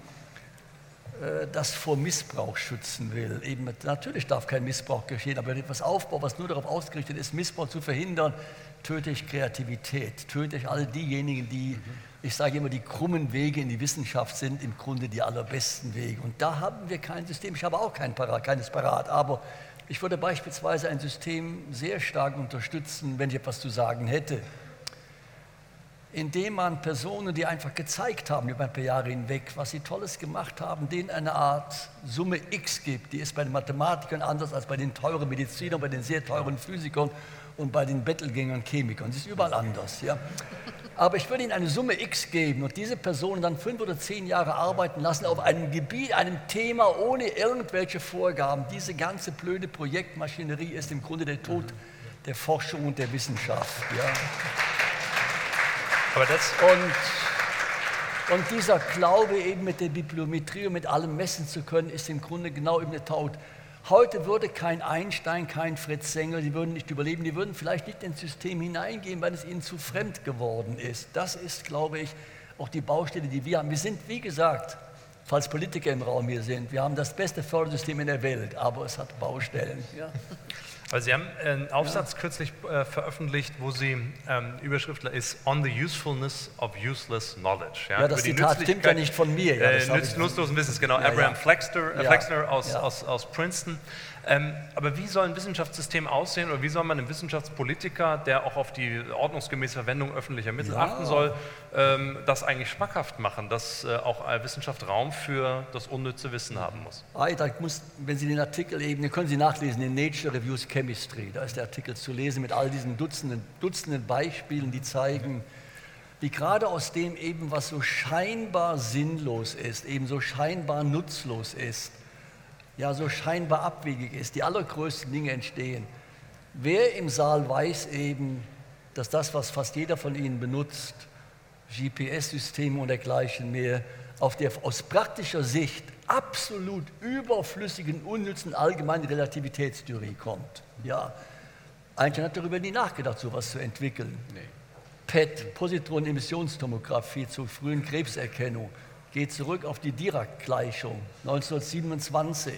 das vor Missbrauch schützen will. Eben, natürlich darf kein Missbrauch geschehen, aber etwas aufbaut, was nur darauf ausgerichtet ist, Missbrauch zu verhindern, töte ich Kreativität, töte ich all diejenigen, die, ich sage immer, die krummen Wege in die Wissenschaft sind im Grunde die allerbesten Wege. Und da haben wir kein System. Ich habe auch kein parat, keines parat, aber ich würde beispielsweise ein System sehr stark unterstützen, wenn ich etwas zu sagen hätte indem man Personen, die einfach gezeigt haben über ein paar Jahre hinweg, was sie Tolles gemacht haben, denen eine Art Summe X gibt. Die ist bei den Mathematikern anders als bei den teuren Medizinern, bei den sehr teuren Physikern und bei den Bettelgängern Chemikern. Sie ist überall anders. Ja? Aber ich würde ihnen eine Summe X geben und diese Personen dann fünf oder zehn Jahre arbeiten lassen auf einem Gebiet, einem Thema ohne irgendwelche Vorgaben. Diese ganze blöde Projektmaschinerie ist im Grunde der Tod der Forschung und der Wissenschaft. Ja? Aber das und, und dieser Glaube eben mit der Bibliometrie und mit allem messen zu können, ist im Grunde genau eben der Tod. Heute würde kein Einstein, kein Fritz Sengel, die würden nicht überleben, die würden vielleicht nicht ins System hineingehen, weil es ihnen zu fremd geworden ist. Das ist, glaube ich, auch die Baustelle, die wir haben. Wir sind, wie gesagt, falls Politiker im Raum hier sind, wir haben das beste Fördersystem in der Welt, aber es hat Baustellen. Ja. Weil Sie haben einen Aufsatz ja. kürzlich äh, veröffentlicht, wo Sie, ähm, Überschrift ist On the Usefulness of Useless Knowledge. Ja, ja das Zitat stimmt ja nicht von mir. Ja, äh, nütz, nutzlosen Wissens, genau. Abraham Flexner, äh, Flexner aus, aus, aus Princeton. Ähm, aber wie soll ein Wissenschaftssystem aussehen oder wie soll man einem Wissenschaftspolitiker, der auch auf die ordnungsgemäße Verwendung öffentlicher Mittel ja. achten soll, ähm, das eigentlich schmackhaft machen, dass äh, auch Wissenschaft Raum für das unnütze Wissen haben muss? Ah, da muss, wenn Sie den Artikel eben, den können Sie nachlesen in Nature Reviews Chemistry, da ist der Artikel zu lesen mit all diesen Dutzenden, Dutzenden Beispielen, die zeigen, wie gerade aus dem eben, was so scheinbar sinnlos ist, eben so scheinbar nutzlos ist, ja so scheinbar abwegig ist, die allergrößten Dinge entstehen. Wer im Saal weiß eben, dass das, was fast jeder von Ihnen benutzt, GPS-Systeme und dergleichen mehr, auf der aus praktischer Sicht absolut überflüssigen, unnützen allgemeinen Relativitätstheorie kommt. Ja, Einstein hat darüber nie nachgedacht, so etwas zu entwickeln. Nee. PET, Positronen-Emissionstomographie zur frühen Krebserkennung, geht zurück auf die Dirac-Gleichung 1927.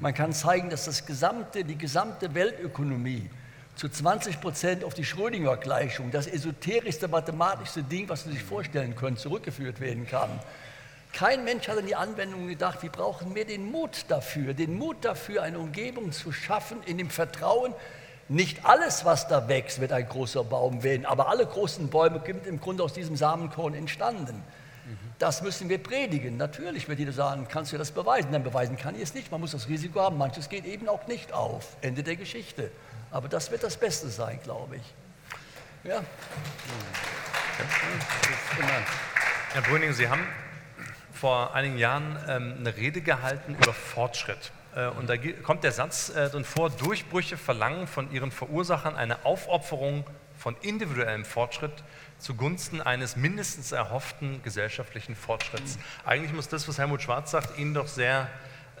Man kann zeigen, dass das gesamte, die gesamte Weltökonomie zu 20 Prozent auf die Schrödinger-Gleichung, das esoterischste mathematischste Ding, was Sie sich vorstellen können, zurückgeführt werden kann. Kein Mensch hat an die Anwendung gedacht, wir brauchen mehr den Mut dafür, den Mut dafür, eine Umgebung zu schaffen, in dem Vertrauen, nicht alles, was da wächst, wird ein großer Baum werden, aber alle großen Bäume sind im Grunde aus diesem Samenkorn entstanden. Das müssen wir predigen. Natürlich wird jeder sagen, kannst du das beweisen? Dann beweisen kann ich es nicht. Man muss das Risiko haben. Manches geht eben auch nicht auf. Ende der Geschichte. Aber das wird das Beste sein, glaube ich. Ja. Herr Brüning, Sie haben vor einigen Jahren ähm, eine Rede gehalten über Fortschritt. Äh, und da kommt der Satz äh, drin vor, Durchbrüche verlangen von ihren Verursachern eine Aufopferung von individuellem Fortschritt zugunsten eines mindestens erhofften gesellschaftlichen Fortschritts. Eigentlich muss das, was Helmut Schwarz sagt, Ihnen doch sehr,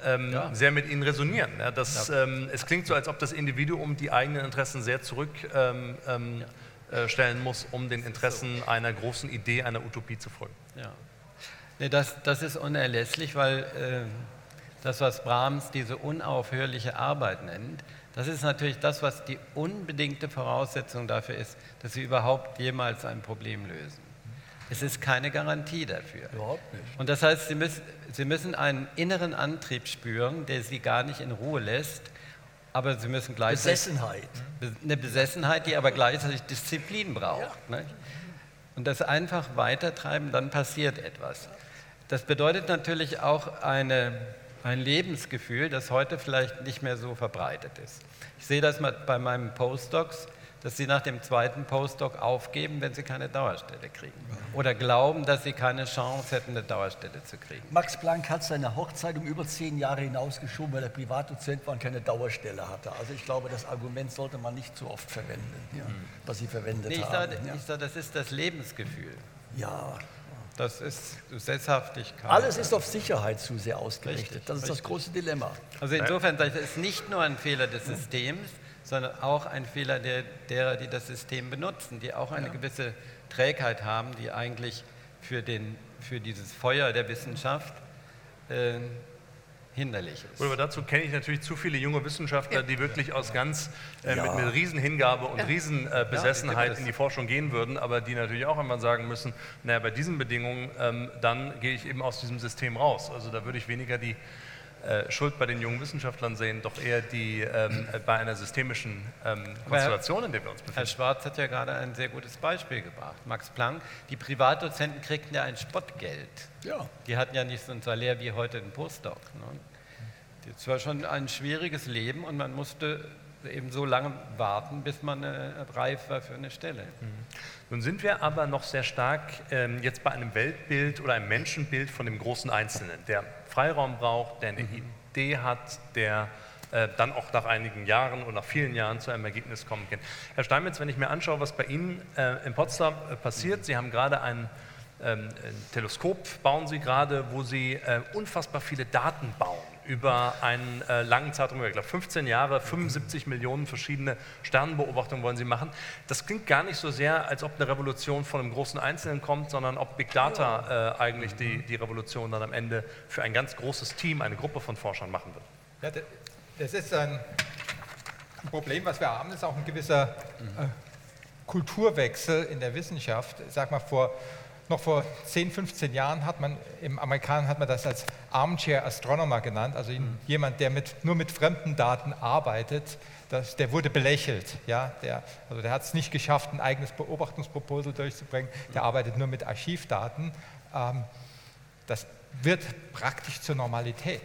ähm, ja. sehr mit Ihnen resonieren. Ja, das, ja. ähm, es klingt so, als ob das Individuum die eigenen Interessen sehr zurückstellen ähm, ähm äh, muss, um den Interessen so. einer großen Idee, einer Utopie zu folgen. Ja. Nee, das, das ist unerlässlich, weil äh, das, was Brahms diese unaufhörliche Arbeit nennt, das ist natürlich das, was die unbedingte Voraussetzung dafür ist, dass Sie überhaupt jemals ein Problem lösen. Es ist keine Garantie dafür. Überhaupt nicht. Und das heißt, Sie müssen, Sie müssen einen inneren Antrieb spüren, der Sie gar nicht in Ruhe lässt, aber Sie müssen gleichzeitig... Besessenheit. Eine Besessenheit, die aber gleichzeitig Disziplin braucht. Ne? Und das einfach weitertreiben, dann passiert etwas. Das bedeutet natürlich auch eine, ein Lebensgefühl, das heute vielleicht nicht mehr so verbreitet ist. Ich sehe das mal bei meinen Postdocs, dass sie nach dem zweiten Postdoc aufgeben, wenn sie keine Dauerstelle kriegen. Oder glauben, dass sie keine Chance hätten, eine Dauerstelle zu kriegen. Max Planck hat seine Hochzeit um über zehn Jahre hinausgeschoben, weil er Privatdozent war und keine Dauerstelle hatte. Also ich glaube, das Argument sollte man nicht so oft verwenden, ja, was Sie verwendet Nee, ich, haben. sage, ja. ich sage, das ist das Lebensgefühl. ja, Das ist Sesshaftigkeit. alles ist auf Sicherheit zu sehr ausgerichtet. Richtig, das ist das richtig. große Dilemma. Also insofern sage ich, das ist nicht nur ein Fehler des Systems, sondern auch ein Fehler der, derer, die das System benutzen, die auch eine gewisse Trägheit haben, die eigentlich für, den, für dieses Feuer der Wissenschaft äh, hinderlich ist. Gut, aber dazu kenne ich natürlich zu viele junge Wissenschaftler, die wirklich aus ganz äh, mit, mit Riesenhingabe und Riesenbesessenheit äh, in die Forschung gehen würden, aber die natürlich auch einmal sagen müssen, naja, bei diesen Bedingungen, ähm, dann gehe ich eben aus diesem System raus. Also da würde ich weniger die Schuld bei den jungen Wissenschaftlern sehen, doch eher die ähm, äh, bei einer systemischen ähm, Konstellation, in der wir uns Herr befinden. Schwarz hat ja gerade ein sehr gutes Beispiel gebracht. Max Planck, die Privatdozenten kriegten ja ein Spottgeld. Ja. Die hatten ja nicht so ein Salär wie heute ein Postdoc. Ne? Das war schon ein schwieriges Leben und man musste eben so lange warten, bis man äh, reif war für eine Stelle. Nun sind wir aber noch sehr stark ähm, jetzt bei einem Weltbild oder einem Menschenbild von dem großen Einzelnen, der Freiraum braucht, der eine Idee hat, der äh, dann auch nach einigen Jahren oder nach vielen Jahren zu einem Ergebnis kommen kann. Herr Steinmetz, wenn ich mir anschaue, was bei Ihnen äh, in Potsdam äh, passiert, Sie haben gerade ein, ähm, Teleskop, bauen Sie gerade, wo Sie unfassbar viele Daten bauen über einen äh, langen Zeitraum, ich glaube 15 Jahre, 75 Millionen verschiedene Sternenbeobachtungen wollen Sie machen. Das klingt gar nicht so sehr, als ob eine Revolution von einem großen Einzelnen kommt, sondern ob Big Data äh, eigentlich die, die Revolution dann am Ende für ein ganz großes Team, eine Gruppe von Forschern machen wird. Ja, da- das ist ein Problem, was wir haben, das ist auch ein gewisser äh, Kulturwechsel in der Wissenschaft. Sag mal, vor, noch vor 10, 15 Jahren hat man, im Amerikanischen hat man das als Armchair Astronomer genannt, also jemand, der mit, nur mit fremden Daten arbeitet, das, der wurde belächelt. Ja? Der, also der hat es nicht geschafft, ein eigenes Beobachtungsproposal durchzubringen, der arbeitet nur mit Archivdaten. Ähm, das wird praktisch zur Normalität,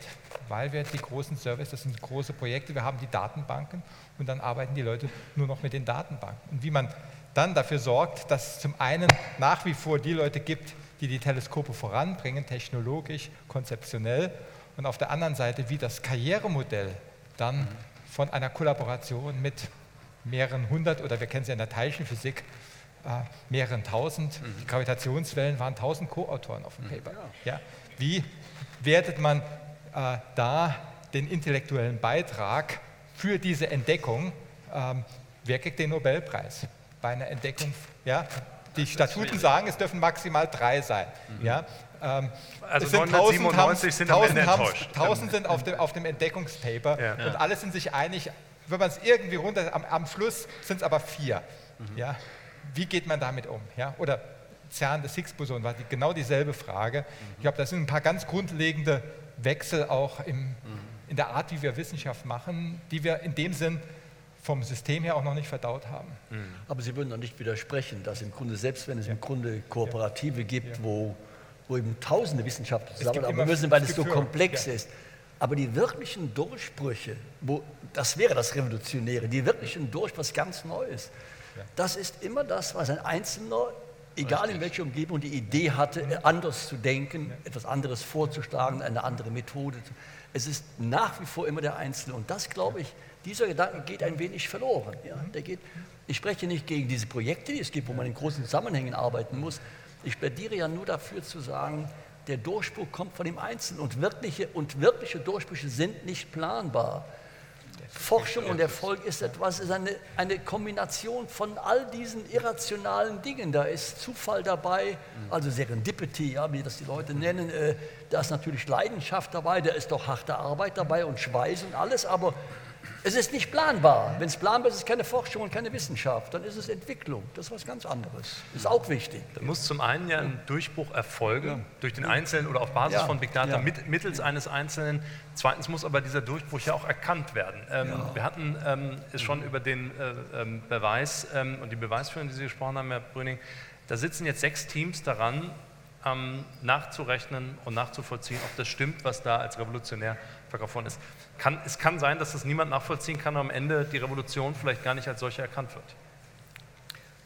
weil wir die großen Services, das sind große Projekte, wir haben die Datenbanken und dann arbeiten die Leute nur noch mit den Datenbanken. Und wie man dann dafür sorgt, dass es zum einen nach wie vor die Leute gibt, die die Teleskope voranbringen, technologisch, konzeptionell, und auf der anderen Seite, wie das Karrieremodell dann von einer Kollaboration mit mehreren hundert oder wir kennen ja in der Teilchenphysik, äh, mehreren tausend. Die Gravitationswellen waren tausend Co-Autoren auf dem Paper. Ja. Wie wertet man äh, da den intellektuellen Beitrag für diese Entdeckung? Ähm, wer kriegt den Nobelpreis bei einer Entdeckung? Ja. Die Statuten sagen, es dürfen maximal drei sein. Ja. Ähm, Also es sind 997 sind am Ende tausend enttäuscht. tausend sind auf dem, auf dem Entdeckungspaper Ja. und alle sind sich einig, wenn man es irgendwie runter, am, am Schluss sind es aber vier. Ja? Wie geht man damit um? Ja? Oder CERN, das Higgs-Boson, war die, genau dieselbe Frage. Ich glaube, das sind ein paar ganz grundlegende Wechsel auch im, in der Art, wie wir Wissenschaft machen, die wir in dem Sinn vom System her auch noch nicht verdaut haben. Aber Sie würden doch nicht widersprechen, dass im Grunde, selbst wenn es im Grunde Kooperative gibt, wo, wo eben tausende Wissenschaftler zusammenarbeiten immer müssen, weil es so Gefühl, komplex ja. ist. Aber die wirklichen Durchbrüche, wo, das wäre das Revolutionäre, die wirklichen Durchbrüche, was ganz Neues, das ist immer das, was ein Einzelner, egal in welcher Umgebung, die Idee hatte, anders zu denken, etwas anderes vorzuschlagen, eine andere Methode. Es ist nach wie vor immer der Einzelne. Und das, glaube ich, dieser Gedanke geht ein wenig verloren. Ja, der geht, ich spreche nicht gegen diese Projekte, die es gibt, wo man in großen Zusammenhängen arbeiten muss. Ich plädiere ja nur dafür zu sagen, der Durchbruch kommt von dem Einzelnen und wirkliche, und wirkliche Durchbrüche sind nicht planbar. Forschung und Erfolg ist etwas, ist eine, eine Kombination von all diesen irrationalen Dingen. Da ist Zufall dabei, also Serendipity, ja, wie das die Leute nennen. Äh, da ist natürlich Leidenschaft dabei, da ist doch harte Arbeit dabei und Schweiß und alles, aber es ist nicht planbar. Wenn es planbar ist, ist es keine Forschung und keine Wissenschaft. Dann ist es Entwicklung. Das ist was ganz anderes. Ist auch wichtig. Da muss zum einen ja ein Durchbruch erfolgen ja. durch den Einzelnen oder auf Basis ja. von Big Data ja. mit, mittels eines Einzelnen. Zweitens muss aber dieser Durchbruch ja auch erkannt werden. Ähm, wir hatten ähm, es schon über den äh, ähm, Beweis ähm, und die Beweisführung, die Sie gesprochen haben, Herr Brüning. Da sitzen jetzt sechs Teams daran, nachzurechnen und nachzuvollziehen, ob das stimmt, was da als revolutionär worden ist. Kann, es kann sein, dass das niemand nachvollziehen kann und am Ende die Revolution vielleicht gar nicht als solche erkannt wird.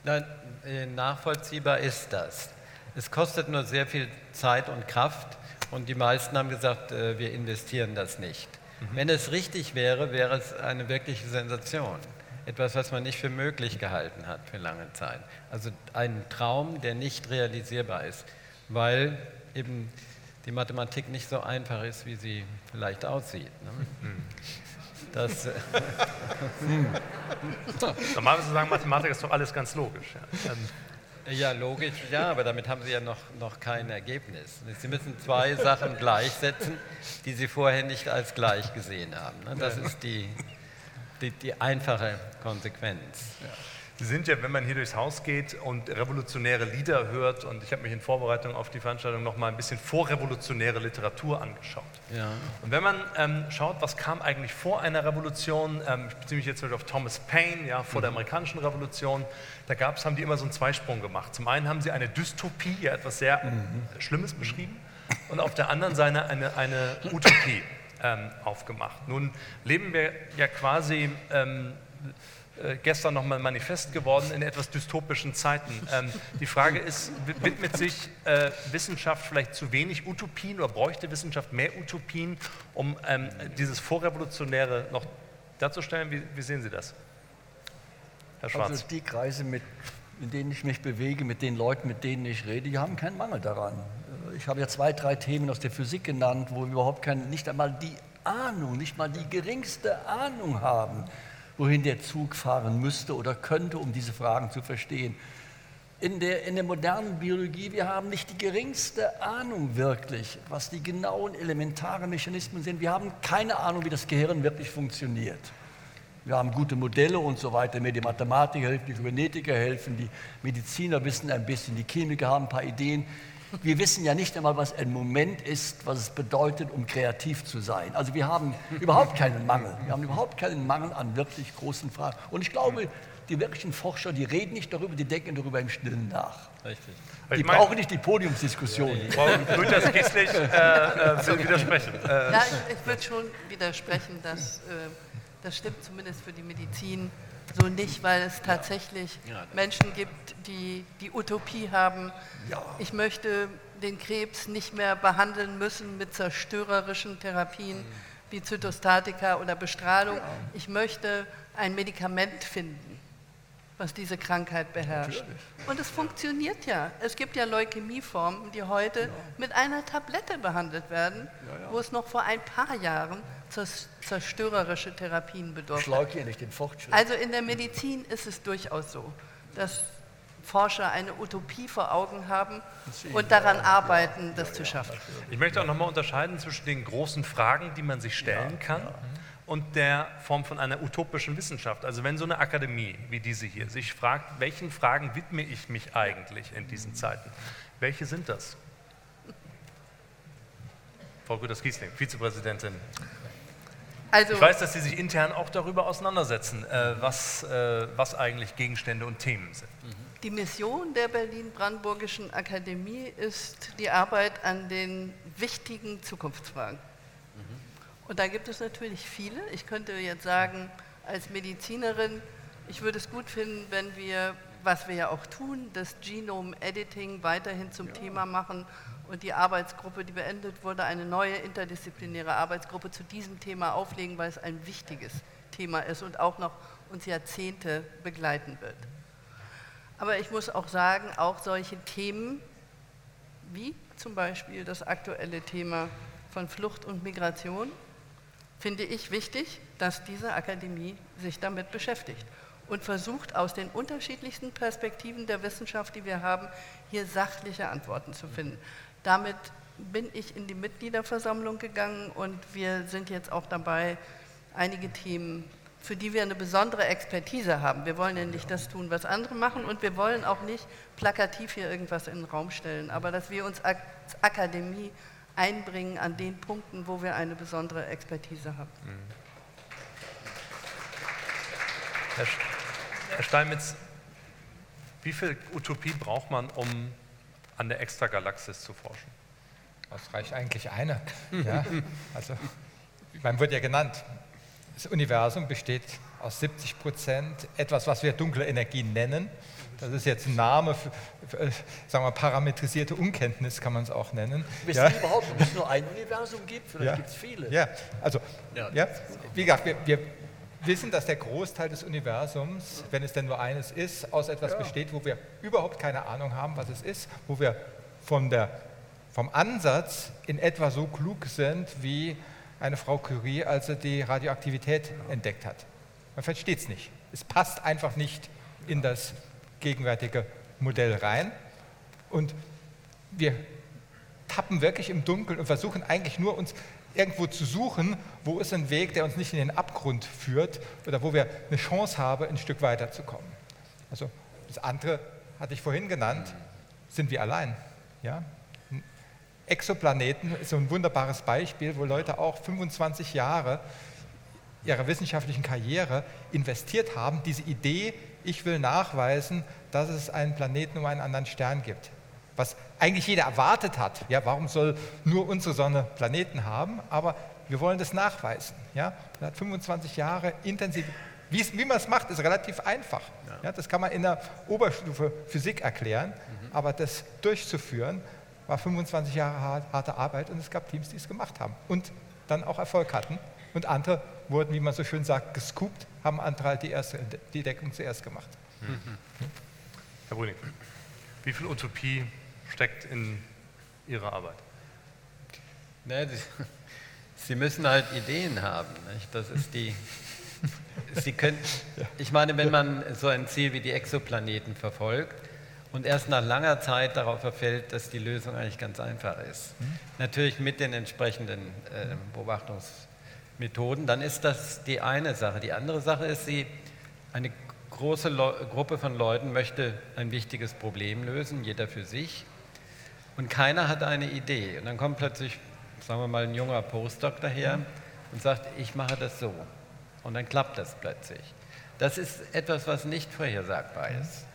Nein, äh, nachvollziehbar ist das. Es kostet nur sehr viel Zeit und Kraft und die meisten haben gesagt, äh, wir investieren das nicht. Mhm. Wenn es richtig wäre, wäre es eine wirkliche Sensation. Etwas, was man nicht für möglich gehalten hat für lange Zeit. Also ein Traum, der nicht realisierbar ist, weil eben die Mathematik nicht so einfach ist, wie sie vielleicht aussieht. Ne? Das, äh, Normalerweise sagen Mathematiker ist doch alles ganz logisch. Ja. Ähm, ja, logisch, ja, aber damit haben Sie ja noch, noch kein Ergebnis. Sie müssen zwei Sachen gleichsetzen, die Sie vorher nicht als gleich gesehen haben. Ne? Das ist die, die, die einfache Konsequenz. Ja. Sie sind ja, wenn man hier durchs Haus geht und revolutionäre Lieder hört, und ich habe mich in Vorbereitung auf die Veranstaltung noch mal ein bisschen vorrevolutionäre Literatur angeschaut. Ja. Und wenn man ähm, schaut, was kam eigentlich vor einer Revolution, ähm, ich beziehe mich jetzt auf Thomas Paine, ja, vor mhm. der amerikanischen Revolution, da gab's, haben die immer so einen Zweisprung gemacht. Zum einen haben sie eine Dystopie, ja, etwas sehr mhm. Schlimmes beschrieben, und auf der anderen Seite eine, eine Utopie ähm, aufgemacht. Nun leben wir ja quasi ähm, äh, gestern nochmal manifest geworden in etwas dystopischen Zeiten. Ähm, die Frage ist, widmet sich äh, Wissenschaft vielleicht zu wenig Utopien oder bräuchte Wissenschaft mehr Utopien, um ähm, dieses Vorrevolutionäre noch darzustellen? Wie, wie, sehen Sie das, Herr Schwarz? Also die Kreise, mit, in denen ich mich bewege, mit den Leuten, mit denen ich rede, die haben keinen Mangel daran. Äh, ich habe ja zwei, drei Themen aus der Physik genannt, wo wir überhaupt keine, nicht einmal die Ahnung, nicht mal die geringste Ahnung haben wohin der Zug fahren müsste oder könnte, um diese Fragen zu verstehen. In der, in der modernen Biologie, wir haben nicht die geringste Ahnung wirklich, was die genauen elementaren Mechanismen sind. Wir haben keine Ahnung, wie das Gehirn wirklich funktioniert. Wir haben gute Modelle und so weiter. Mir die Mathematiker helfen, die Kybernetiker helfen, die Mediziner wissen ein bisschen, die Chemiker haben ein paar Ideen. Wir wissen ja nicht einmal, was ein Moment ist, was es bedeutet, um kreativ zu sein. Also wir haben überhaupt keinen Mangel. Wir haben überhaupt keinen Mangel an wirklich großen Fragen. Und ich glaube, die wirklichen Forscher, die reden nicht darüber, die denken darüber im Stillen nach. Richtig. Die ich brauchen nicht die Podiumsdiskussion. Frau Grüters Gislich äh, äh, will widersprechen. Äh. Ja, ich, ich würde schon widersprechen, dass äh, das stimmt zumindest für die Medizin so nicht, weil es tatsächlich ja. Menschen gibt, die die Utopie haben, ja. ich möchte den Krebs nicht mehr behandeln müssen mit zerstörerischen Therapien mhm. wie Zytostatika oder Bestrahlung. Ja. Ich möchte ein Medikament finden, was diese Krankheit beherrscht. Natürlich. Und es funktioniert ja. Es gibt ja Leukämieformen, die heute mit einer Tablette behandelt werden, wo es noch vor ein paar Jahren zerstörerische Therapien hier nicht den Fortschritt. Also in der Medizin ist es durchaus so, dass Forscher eine Utopie vor Augen haben und daran arbeiten, das zu schaffen. Ich möchte auch nochmal unterscheiden zwischen den großen Fragen, die man sich stellen kann, und der Form von einer utopischen Wissenschaft. Also wenn so eine Akademie wie diese hier sich fragt, welchen Fragen widme ich mich eigentlich in diesen Zeiten? Welche sind das? Frau Güters-Giesling, Vizepräsidentin also, ich weiß, dass Sie sich intern auch darüber auseinandersetzen, äh, was, äh, was eigentlich Gegenstände und Themen sind. Die Mission der Berlin-Brandenburgischen Akademie ist die Arbeit an den wichtigen Zukunftsfragen. Mhm. Und da gibt es natürlich viele. Ich könnte jetzt sagen, als Medizinerin, ich würde es gut finden, wenn wir, was wir ja auch tun, das Genome-Editing weiterhin zum ja. Thema machen und die Arbeitsgruppe, die beendet wurde, eine neue interdisziplinäre Arbeitsgruppe zu diesem Thema auflegen, weil es ein wichtiges Thema ist und auch noch uns Jahrzehnte begleiten wird. Aber ich muss auch sagen, auch solche Themen wie zum Beispiel das aktuelle Thema von Flucht und Migration finde ich wichtig, dass diese Akademie sich damit beschäftigt und versucht aus den unterschiedlichsten Perspektiven der Wissenschaft, die wir haben, hier sachliche Antworten zu finden. Damit bin ich in die Mitgliederversammlung gegangen und wir sind jetzt auch dabei, einige Themen, für die wir eine besondere Expertise haben. Wir wollen ja nicht das tun, was andere machen und wir wollen auch nicht plakativ hier irgendwas in den Raum stellen, aber dass wir uns als Akademie einbringen an den Punkten, wo wir eine besondere Expertise haben. Herr, Herr Steinmetz, wie viel Utopie braucht man, um an der Extragalaxis zu forschen? Das reicht eigentlich eine. Ja? Also, man wird ja genannt, das Universum besteht aus 70 Prozent etwas, was wir dunkle Energie nennen. Das ist jetzt ein Name für, für äh, sagen wir, parametrisierte Unkenntnis, kann man es auch nennen. Wissen ja? Sie überhaupt, ob es nur ein Universum gibt? Vielleicht Ja. gibt es viele. Ja, also, Ja. ja. wie gesagt, wir, wir wissen, dass der Großteil des Universums, wenn es denn nur eines ist, aus etwas besteht, wo wir überhaupt keine Ahnung haben, was es ist, wo wir von der, vom Ansatz in etwa so klug sind wie eine Frau Curie, als sie die Radioaktivität entdeckt hat. Man versteht es nicht. Es passt einfach nicht in das gegenwärtige Modell rein. Und wir tappen wirklich im Dunkeln und versuchen eigentlich nur uns irgendwo zu suchen, wo ist ein Weg, der uns nicht in den Abgrund führt oder wo wir eine Chance haben, ein Stück weiterzukommen. Also das andere hatte ich vorhin genannt, sind wir allein. Ja? Exoplaneten ist so ein wunderbares Beispiel, wo Leute auch 25 Jahre ihrer wissenschaftlichen Karriere investiert haben, diese Idee, ich will nachweisen, dass es einen Planeten um einen anderen Stern gibt. Was eigentlich jeder erwartet hat. Ja, warum soll nur unsere Sonne Planeten haben? Aber wir wollen das nachweisen. Ja? Man hat 25 Jahre intensiv. Wie, man es macht, ist relativ einfach. Ja. das kann man in der Oberstufe Physik erklären. Aber das durchzuführen, war 25 Jahre hart- harte Arbeit und es gab Teams, die es gemacht haben und dann auch Erfolg hatten. Und andere wurden, wie man so schön sagt, gescoopt, haben andere halt die, erste, die Deckung zuerst gemacht. Herr Brüning, wie viel Utopie steckt in Ihrer Arbeit? Ne, Sie müssen halt Ideen haben. Nicht? Das ist die. Sie können, ich meine, wenn man so ein Ziel wie die Exoplaneten verfolgt und erst nach langer Zeit darauf verfällt, dass die Lösung eigentlich ganz einfach ist, natürlich mit den entsprechenden äh, Beobachtungsmethoden, dann ist das die eine Sache. Die andere Sache ist, sie, eine große Gruppe von Leuten möchte ein wichtiges Problem lösen, jeder für sich. Und keiner hat eine Idee. Und dann kommt plötzlich, sagen wir mal, ein junger Postdoc daher und sagt, ich mache das so. Und dann klappt das plötzlich. Das ist etwas, was nicht vorhersagbar ist.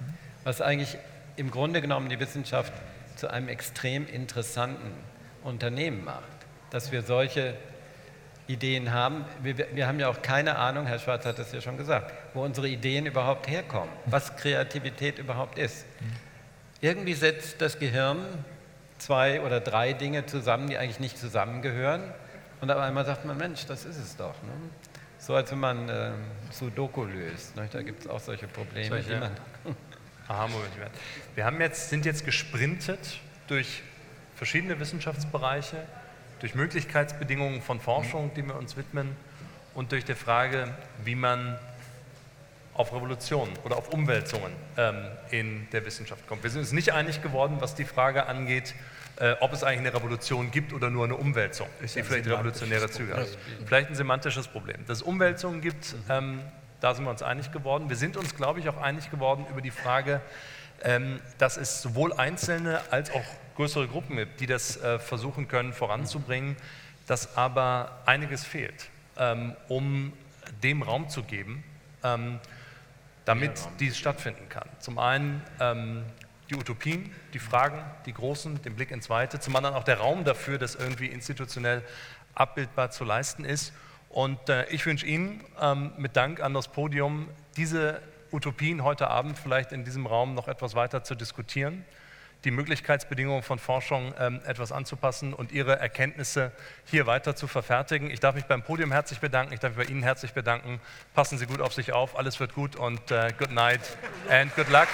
Was eigentlich im Grunde genommen die Wissenschaft zu einem extrem interessanten Unternehmen macht. Dass wir solche Ideen haben. Wir, wir haben ja auch keine Ahnung, Herr Schwarz hat es ja schon gesagt, wo unsere Ideen überhaupt herkommen, was Kreativität überhaupt ist. Irgendwie setzt das Gehirn zwei oder drei Dinge zusammen, die eigentlich nicht zusammengehören. Und auf einmal sagt man, Mensch, das ist es doch. Ne? So als wenn man ähm, Sudoku löst. Ne? Da gibt es auch solche Probleme. Solche- die man, Aha-Moment. Moment. Wir haben jetzt, sind jetzt gesprintet durch verschiedene Wissenschaftsbereiche, durch Möglichkeitsbedingungen von Forschung, die wir uns widmen und durch die Frage, wie man auf Revolutionen oder auf Umwälzungen ähm, in der Wissenschaft kommt. Wir sind uns nicht einig geworden, was die Frage angeht, äh, ob es eigentlich eine Revolution gibt oder nur eine Umwälzung, die vielleicht revolutionäre Züge hat. Vielleicht ein semantisches Problem. Dass es Umwälzungen gibt, ähm, da sind wir uns einig geworden. Wir sind uns, glaube ich, auch einig geworden über die Frage, ähm, dass es sowohl einzelne als auch größere Gruppen gibt, die das äh, versuchen können voranzubringen, dass aber einiges fehlt, ähm, um dem Raum zu geben, ähm, damit dies stattfinden kann. Zum einen ähm, die Utopien, die Fragen, die großen, den Blick ins Weite, zum anderen auch der Raum dafür, das irgendwie institutionell abbildbar zu leisten ist. Und äh, ich wünsche Ihnen ähm, mit Dank an das Podium, diese Utopien heute Abend vielleicht in diesem Raum noch etwas weiter zu diskutieren, die Möglichkeitsbedingungen von Forschung ähm, etwas anzupassen und Ihre Erkenntnisse hier weiter zu verfertigen. Ich darf mich beim Podium herzlich bedanken, ich darf mich bei Ihnen herzlich bedanken. Passen Sie gut auf sich auf, alles wird gut und äh, good night and good luck.